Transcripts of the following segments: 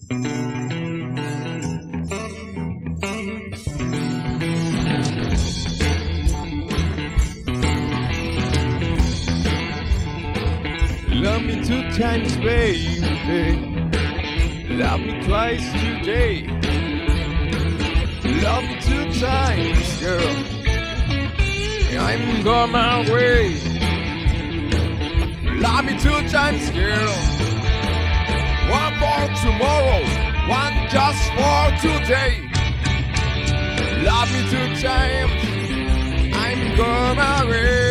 Love me two times, baby. Love me twice today. Love me two times, girl. I'm going my way. Love me two times, girl. One for tomorrow, one just for today. Love me two times. I'm my way.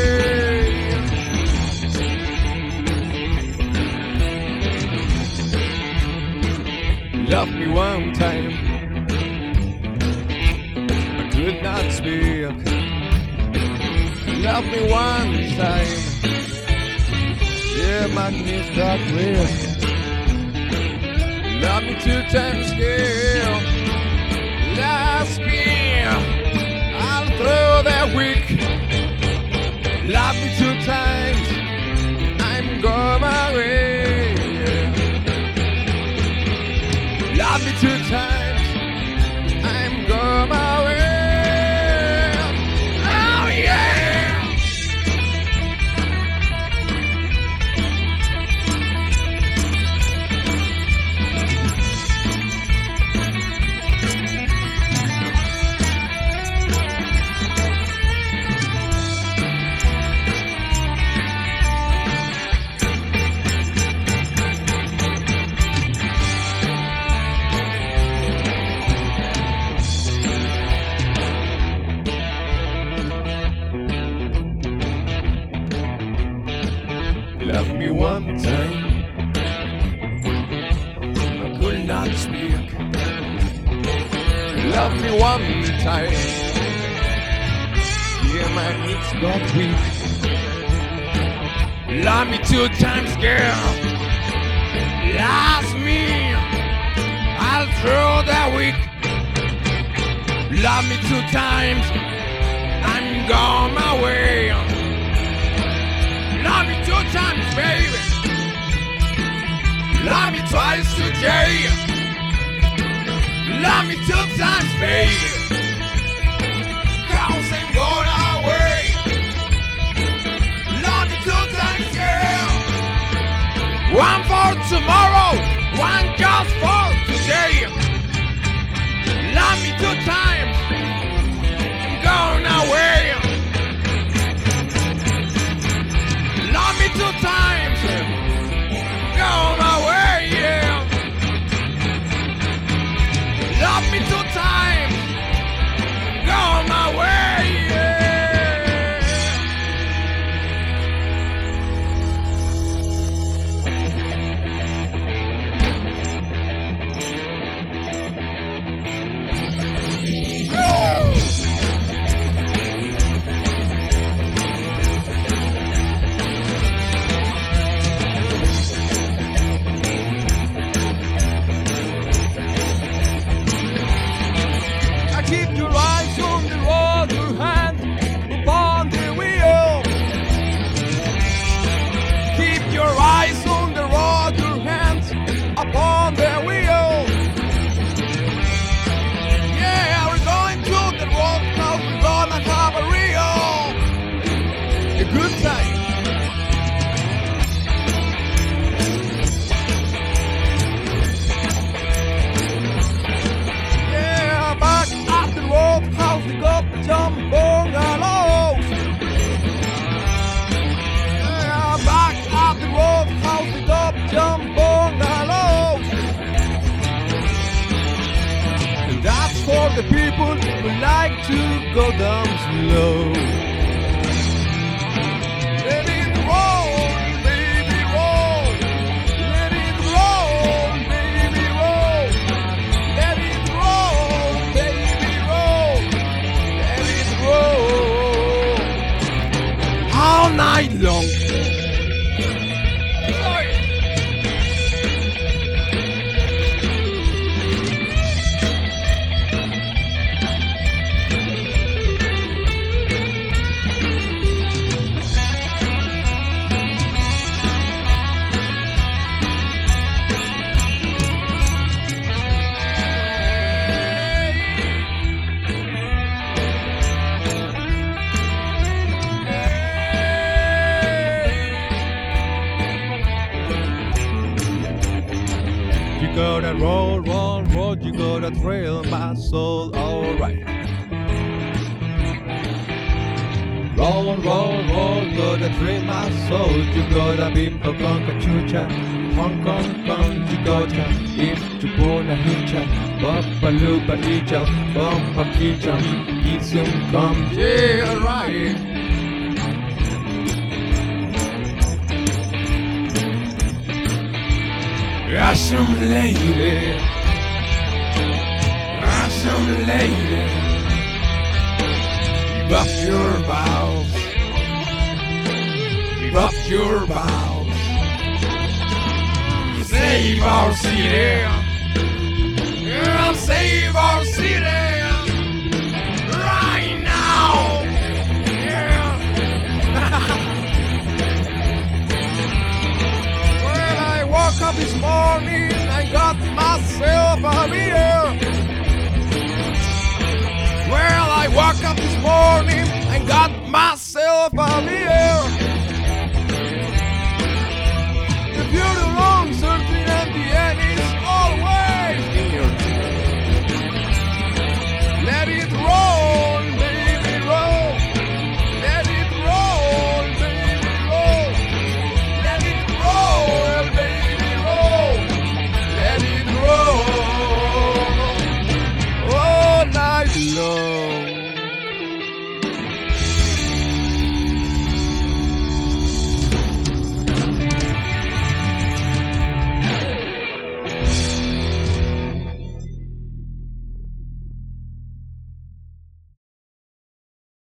Love me one time. I could not speak. Love me one time. Yeah, my knees got weak. Love me two times, girl. Last me all through the week. Love me two times. I'm going my way. Love me two times. I speak. Love me one time. Yeah, my knees got weak. Love me two times, girl. Last me I'll throw that week. Love me two times. I'm gone my way. Tomorrow, one just for today. Love me two times. The people who like to go down slow. Let it roll, baby, roll. Let it roll, baby, roll. Let it roll, baby, roll. Let it roll. All night long. Roll, roll, roll, you gotta thrill my soul, alright. Roll, roll, roll, gotta thrill my soul, you gotta bimbo con cachucha, Hong Kong, Kong, you gotta, if you wanna hitcha, Bumpa lupa icha, bumpa kicha, isum come, Yeah, right. Awesome lady. Awesome lady. Give up your vows. Give up your vows. Save our city. This morning and got myself a beer. Well, I woke up this morning and got myself a beer.